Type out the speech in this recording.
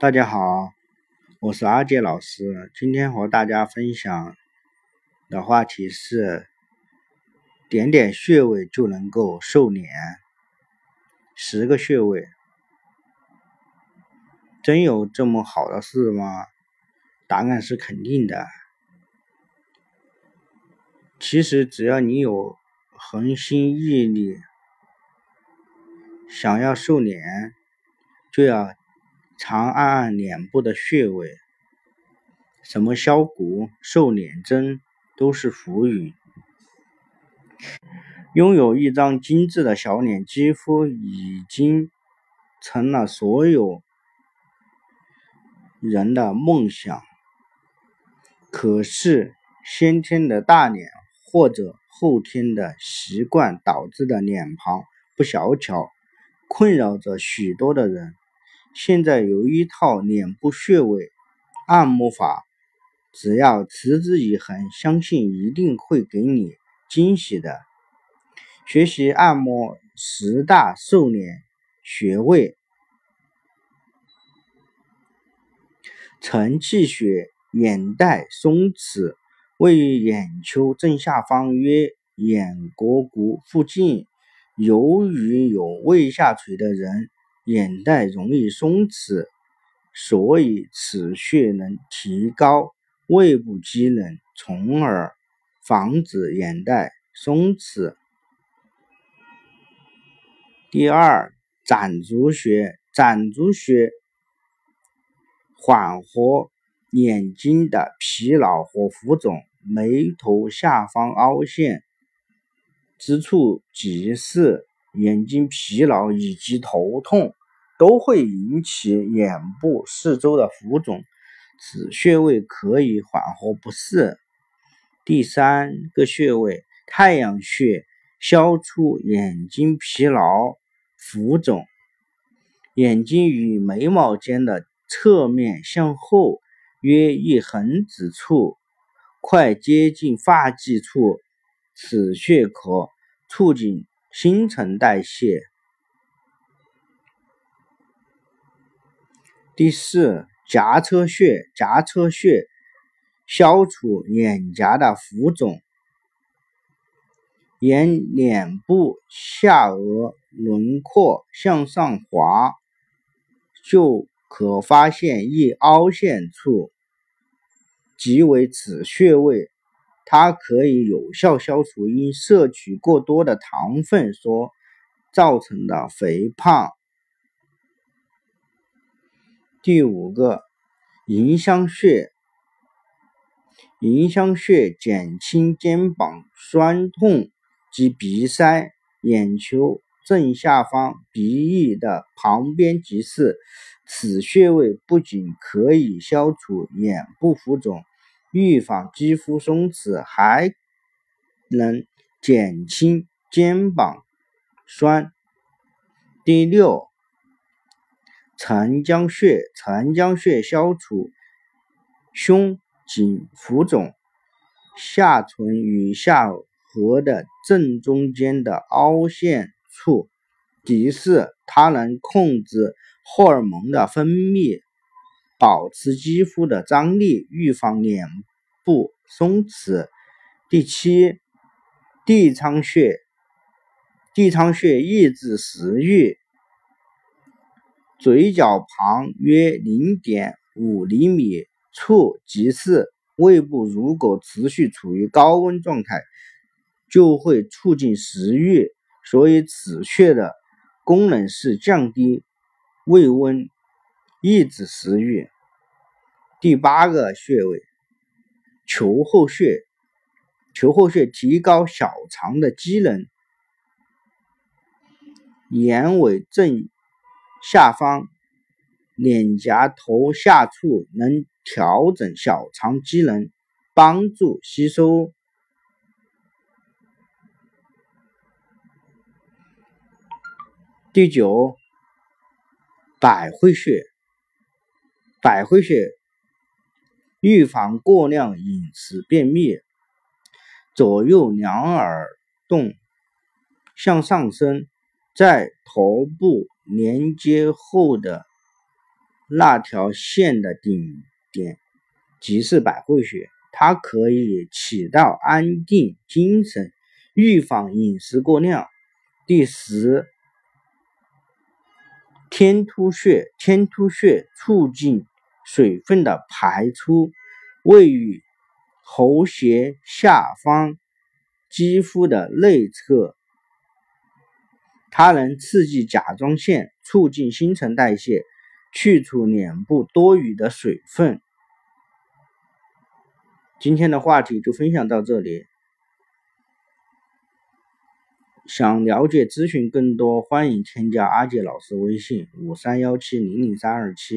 大家好，我是阿杰老师。今天和大家分享的话题是：点点穴位就能够瘦脸？十个穴位，真有这么好的事吗？答案是肯定的。其实只要你有恒心毅力，想要瘦脸，就要。常按按脸部的穴位，什么削骨、瘦脸针都是浮云。拥有一张精致的小脸，几乎已经成了所有人的梦想。可是，先天的大脸或者后天的习惯导致的脸庞不小巧，困扰着许多的人。现在有一套脸部穴位按摩法，只要持之以恒，相信一定会给你惊喜的。学习按摩十大瘦脸穴位：承泣穴，眼袋松弛，位于眼球正下方，约眼膈骨附近。由于有胃下垂的人。眼袋容易松弛，所以此穴能提高胃部机能，从而防止眼袋松弛。第二，攒竹穴，攒竹穴缓和眼睛的疲劳和浮肿，眉头下方凹陷之处即是眼睛疲劳以及头痛。都会引起眼部四周的浮肿，此穴位可以缓和不适。第三个穴位太阳穴，消除眼睛疲劳、浮肿。眼睛与眉毛间的侧面向后约一横指处，快接近发际处，此穴可促进新陈代谢。第四，颊车穴，颊车穴消除脸颊的浮肿。沿脸部下颚轮廓向上滑，就可发现一凹陷处，即为此穴位。它可以有效消除因摄取过多的糖分所造成的肥胖。第五个，迎香穴。迎香穴减轻肩膀酸痛及鼻塞，眼球正下方鼻翼的旁边即是。此穴位不仅可以消除眼部浮肿，预防肌肤松弛，还能减轻肩膀酸。第六。承浆穴，承浆穴消除胸颈浮肿，下唇与下颌的正中间的凹陷处，第四它能控制荷尔蒙的分泌，保持肌肤的张力，预防脸部松弛。第七，地仓穴，地仓穴抑制食欲。嘴角旁约零点五厘米处即是胃部，如果持续处于高温状态，就会促进食欲。所以此穴的功能是降低胃温，抑制食欲。第八个穴位，球后穴，球后穴提高小肠的机能，眼尾正。下方脸颊头下处能调整小肠机能，帮助吸收。第九，百会穴。百会穴预防过量饮食便秘，左右两耳洞向上升，在头部。连接后的那条线的顶点即是百会穴，它可以起到安定精神、预防饮食过量。第十，天突穴，天突穴促进水分的排出，位于喉胁下方肌肤的内侧，它能刺激甲状腺，促进新陈代谢。去除脸部多余的水分。今天的话题就分享到这里。想了解咨询更多，欢迎添加阿杰老师微信：五三幺七零零三二七。